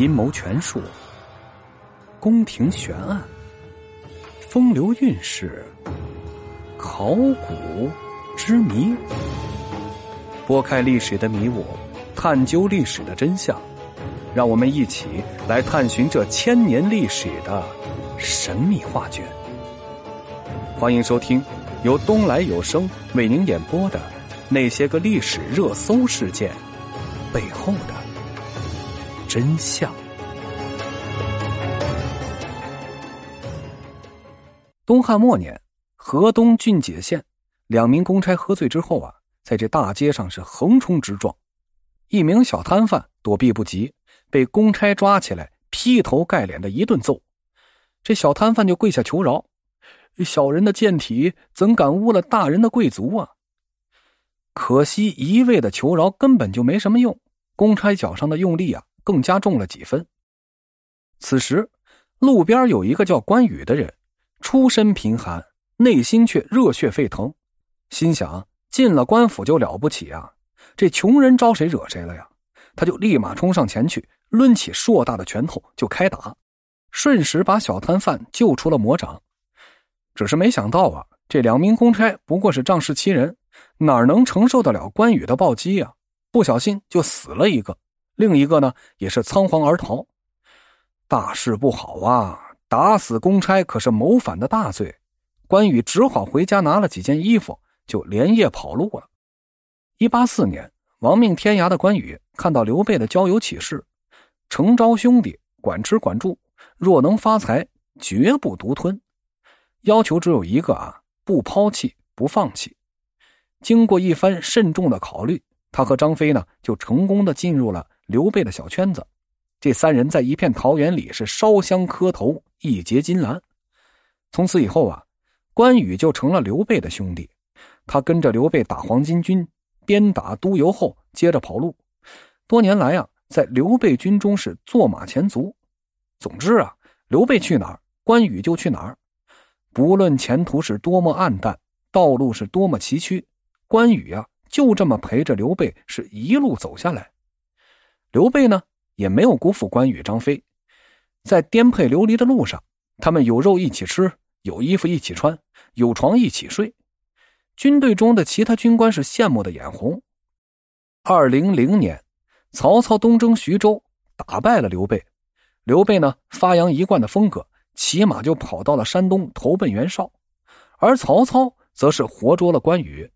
阴谋权术、宫廷悬案、风流韵事、考古之谜，拨开历史的迷雾，探究历史的真相，让我们一起来探寻这千年历史的神秘画卷。欢迎收听由东来有声为您演播的《那些个历史热搜事件背后的真相》。东汉末年，河东郡解县两名公差喝醉之后啊，在这大街上是横冲直撞，一名小摊贩躲避不及，被公差抓起来，劈头盖脸的一顿揍。这小摊贩就跪下求饶。小人的贱体怎敢污了大人的贵族啊！可惜一味的求饶根本就没什么用，公差脚上的用力啊更加重了几分。此时，路边有一个叫关羽的人，出身贫寒，内心却热血沸腾，心想进了官府就了不起啊！这穷人招谁惹谁了呀？他就立马冲上前去，抡起硕大的拳头就开打，瞬时把小摊贩救出了魔掌。只是没想到啊，这两名公差不过是仗势欺人，哪能承受得了关羽的暴击呀？不小心就死了一个，另一个呢也是仓皇而逃。大事不好啊！打死公差可是谋反的大罪。关羽只好回家拿了几件衣服，就连夜跑路了。一八四年，亡命天涯的关羽看到刘备的交友启事：“诚招兄弟，管吃管住，若能发财，绝不独吞。”要求只有一个啊，不抛弃，不放弃。经过一番慎重的考虑，他和张飞呢就成功的进入了刘备的小圈子。这三人在一片桃园里是烧香磕头，义结金兰。从此以后啊，关羽就成了刘备的兄弟。他跟着刘备打黄巾军，鞭打督邮后，接着跑路。多年来啊，在刘备军中是坐马前卒。总之啊，刘备去哪儿，关羽就去哪儿。不论前途是多么暗淡，道路是多么崎岖，关羽啊，就这么陪着刘备是一路走下来。刘备呢，也没有辜负关羽、张飞，在颠沛流离的路上，他们有肉一起吃，有衣服一起穿，有床一起睡。军队中的其他军官是羡慕的眼红。二零零年，曹操东征徐州，打败了刘备。刘备呢，发扬一贯的风格。骑马就跑到了山东投奔袁绍，而曹操则是活捉了关羽。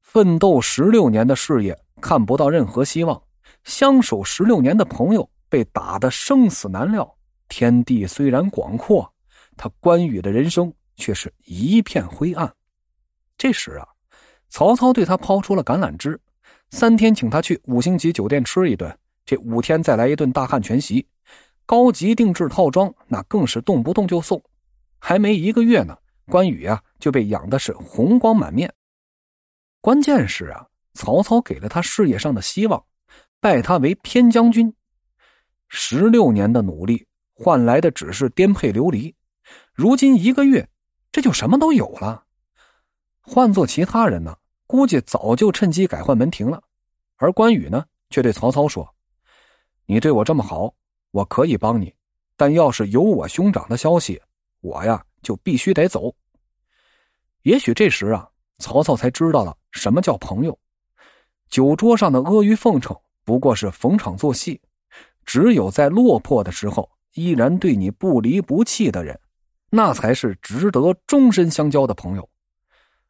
奋斗十六年的事业看不到任何希望，相守十六年的朋友被打得生死难料。天地虽然广阔，他关羽的人生却是一片灰暗。这时啊，曹操对他抛出了橄榄枝，三天请他去五星级酒店吃一顿，这五天再来一顿大汉全席。高级定制套装，那更是动不动就送，还没一个月呢，关羽啊就被养的是红光满面。关键是啊，曹操给了他事业上的希望，拜他为偏将军。十六年的努力换来的只是颠沛流离，如今一个月，这就什么都有了。换做其他人呢，估计早就趁机改换门庭了。而关羽呢，却对曹操说：“你对我这么好。”我可以帮你，但要是有我兄长的消息，我呀就必须得走。也许这时啊，曹操才知道了什么叫朋友。酒桌上的阿谀奉承不过是逢场作戏，只有在落魄的时候依然对你不离不弃的人，那才是值得终身相交的朋友。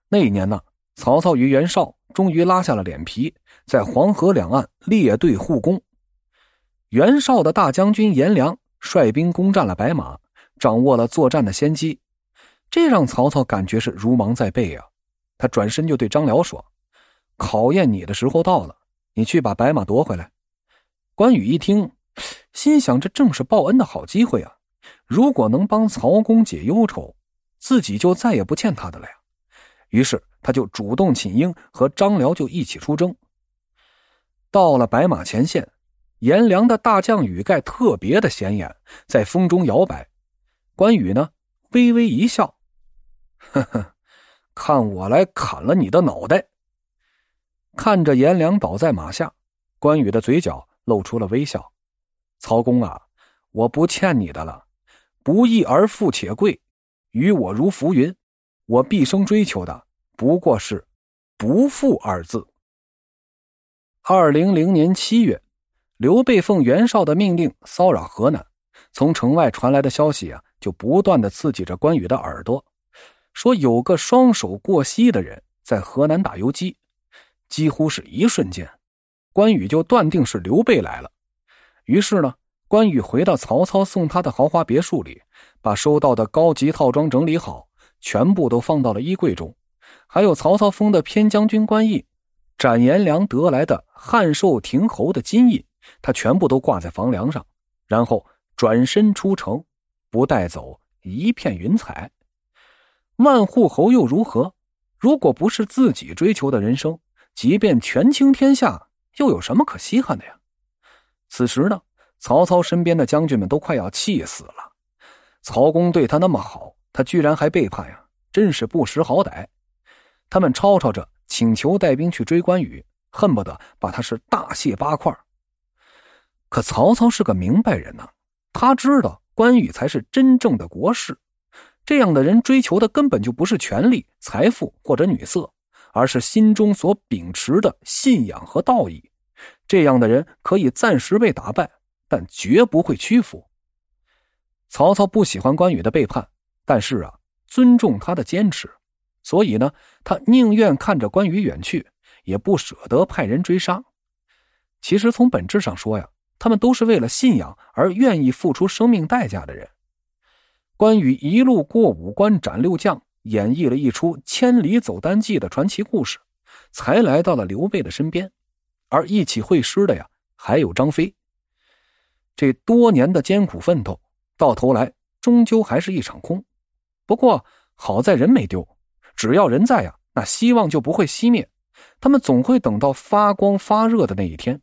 那一年呢，曹操与袁绍终于拉下了脸皮，在黄河两岸列队护攻。袁绍的大将军颜良率兵攻占了白马，掌握了作战的先机，这让曹操感觉是如芒在背啊！他转身就对张辽说：“考验你的时候到了，你去把白马夺回来。”关羽一听，心想：这正是报恩的好机会啊！如果能帮曹公解忧愁，自己就再也不欠他的了呀！于是他就主动请缨，和张辽就一起出征。到了白马前线。颜良的大将羽盖特别的显眼，在风中摇摆。关羽呢，微微一笑：“呵呵，看我来砍了你的脑袋。”看着颜良倒在马下，关羽的嘴角露出了微笑。曹公啊，我不欠你的了。不义而富且贵，于我如浮云。我毕生追求的不过是‘不富’二字。”二零零年七月，刘备奉袁绍的命令骚扰河南，从城外传来的消息啊，就不断的刺激着关羽的耳朵，说有个双手过膝的人在河南打游击。几乎是一瞬间，关羽就断定是刘备来了。于是呢，关羽回到曹操送他的豪华别墅里，把收到的高级套装整理好，全部都放到了衣柜中，还有曹操封的偏将军官印。展颜良得来的汉寿亭侯的金印，他全部都挂在房梁上，然后转身出城，不带走一片云彩。万户侯又如何？如果不是自己追求的人生，即便权倾天下，又有什么可稀罕的呀？此时呢，曹操身边的将军们都快要气死了。曹公对他那么好，他居然还背叛呀！真是不识好歹。他们吵吵着。请求带兵去追关羽，恨不得把他是大卸八块。可曹操是个明白人呐，他知道关羽才是真正的国士，这样的人追求的根本就不是权力、财富或者女色，而是心中所秉持的信仰和道义。这样的人可以暂时被打败，但绝不会屈服。曹操不喜欢关羽的背叛，但是啊，尊重他的坚持。所以呢，他宁愿看着关羽远去，也不舍得派人追杀。其实从本质上说呀，他们都是为了信仰而愿意付出生命代价的人。关羽一路过五关斩六将，演绎了一出千里走单骑的传奇故事，才来到了刘备的身边。而一起会师的呀，还有张飞。这多年的艰苦奋斗，到头来终究还是一场空。不过好在人没丢。只要人在呀，那希望就不会熄灭。他们总会等到发光发热的那一天。